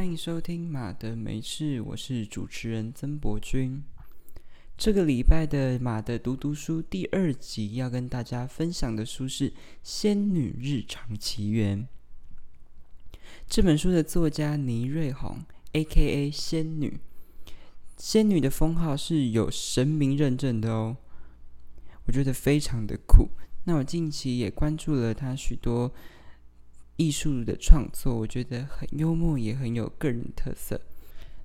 欢迎收听马的没事，我是主持人曾博君。这个礼拜的马的读读书第二集要跟大家分享的书是《仙女日常奇缘》。这本书的作家倪瑞红 （A.K.A. 仙女），仙女的封号是有神明认证的哦。我觉得非常的酷。那我近期也关注了她许多艺术的创作，我觉得很幽默，也很有个人特色。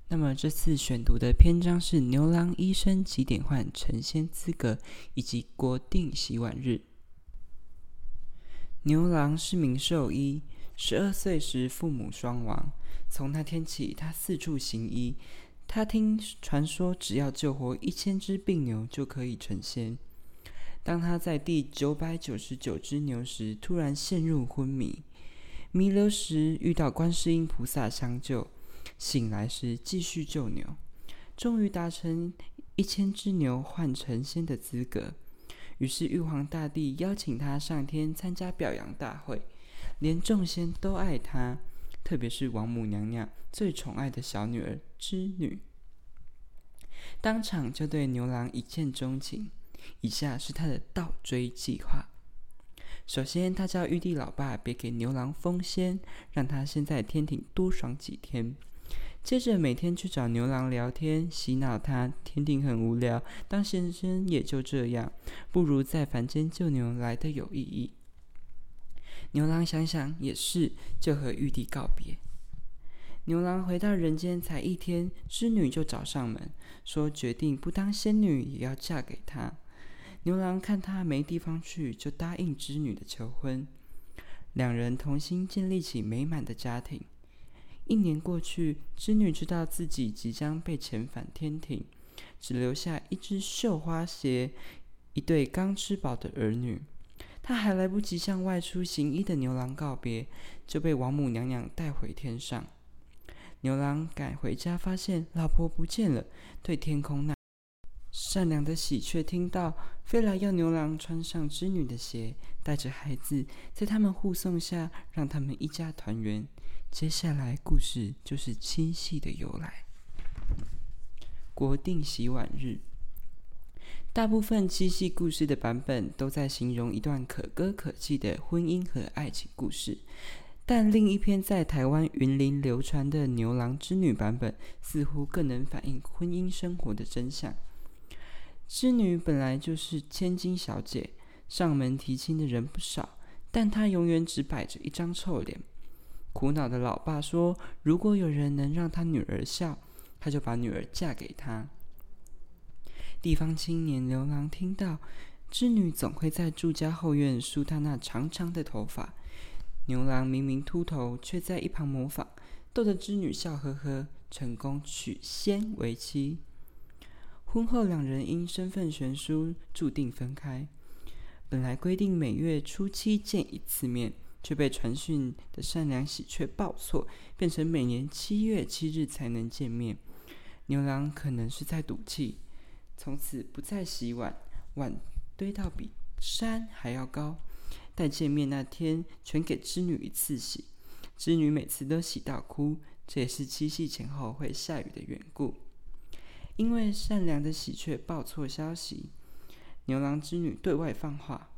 那么这次选读的篇章是《牛郎医生几点换成仙资格》以及国定洗碗日。牛郎是名兽医，十二岁时父母双亡，从那天起他四处行医。他听传说，只要救活一千只病牛，就可以成仙。当他在第九百九十九只牛时，突然陷入昏迷，弥留时遇到观世音菩萨相救。醒来时继续救牛，终于达成一千只牛换成仙的资格。于是玉皇大帝邀请他上天参加表扬大会，连众仙都爱他，特别是王母娘娘最宠爱的小女儿织女，当场就对牛郎一见钟情。以下是他的倒追计划。首先，他叫玉帝老爸别给牛郎封仙，让他先在天庭多爽几天。接着每天去找牛郎聊天，洗脑他天庭很无聊，当先生也就这样，不如在凡间救牛来的有意义。牛郎想想也是，就和玉帝告别。牛郎回到人间才一天，织女就找上门，说决定不当仙女也要嫁给他。牛郎看他没地方去，就答应织女的求婚，两人同心建立起美满的家庭。一年过去，织女知道自己即将被遣返天庭，只留下一只绣花鞋、一对刚吃饱的儿女。她还来不及向外出行医的牛郎告别，就被王母娘娘带回天上。牛郎赶回家，发现老婆不见了，对天空呐。善良的喜鹊听到，飞来要牛郎穿上织女的鞋，带着孩子，在他们护送下，让他们一家团圆。接下来故事就是七夕的由来。国定洗碗日，大部分七夕故事的版本都在形容一段可歌可泣的婚姻和爱情故事，但另一篇在台湾云林流传的牛郎织女版本，似乎更能反映婚姻生活的真相。织女本来就是千金小姐，上门提亲的人不少，但她永远只摆着一张臭脸。苦恼的老爸说：“如果有人能让他女儿笑，他就把女儿嫁给他。”地方青年牛郎听到，织女总会在住家后院梳她那长长的头发。牛郎明明秃头，却在一旁模仿，逗得织女笑呵呵，成功娶仙为妻。婚后两人因身份悬殊，注定分开。本来规定每月初七见一次面。却被传讯的善良喜鹊报错，变成每年七月七日才能见面。牛郎可能是在赌气，从此不再洗碗，碗堆到比山还要高。待见面那天，全给织女一次洗，织女每次都洗到哭。这也是七夕前后会下雨的缘故。因为善良的喜鹊报错消息，牛郎织女对外放话。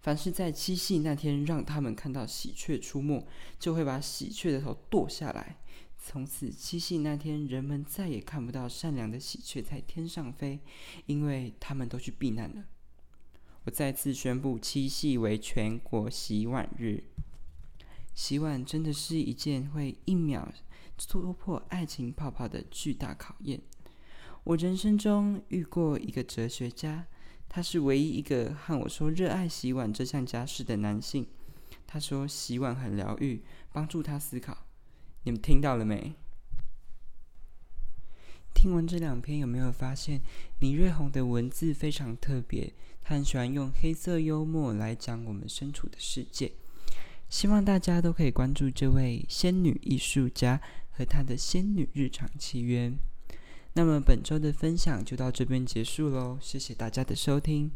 凡是在七夕那天让他们看到喜鹊出没，就会把喜鹊的头剁下来。从此七夕那天，人们再也看不到善良的喜鹊在天上飞，因为他们都去避难了。我再次宣布，七夕为全国洗碗日。洗碗真的是一件会一秒突破爱情泡泡的巨大考验。我人生中遇过一个哲学家。他是唯一一个和我说热爱洗碗这项家事的男性。他说洗碗很疗愈，帮助他思考。你们听到了没？听完这两篇，有没有发现倪瑞红的文字非常特别？他很喜欢用黑色幽默来讲我们身处的世界。希望大家都可以关注这位仙女艺术家和他的仙女日常契约。那么本周的分享就到这边结束喽，谢谢大家的收听。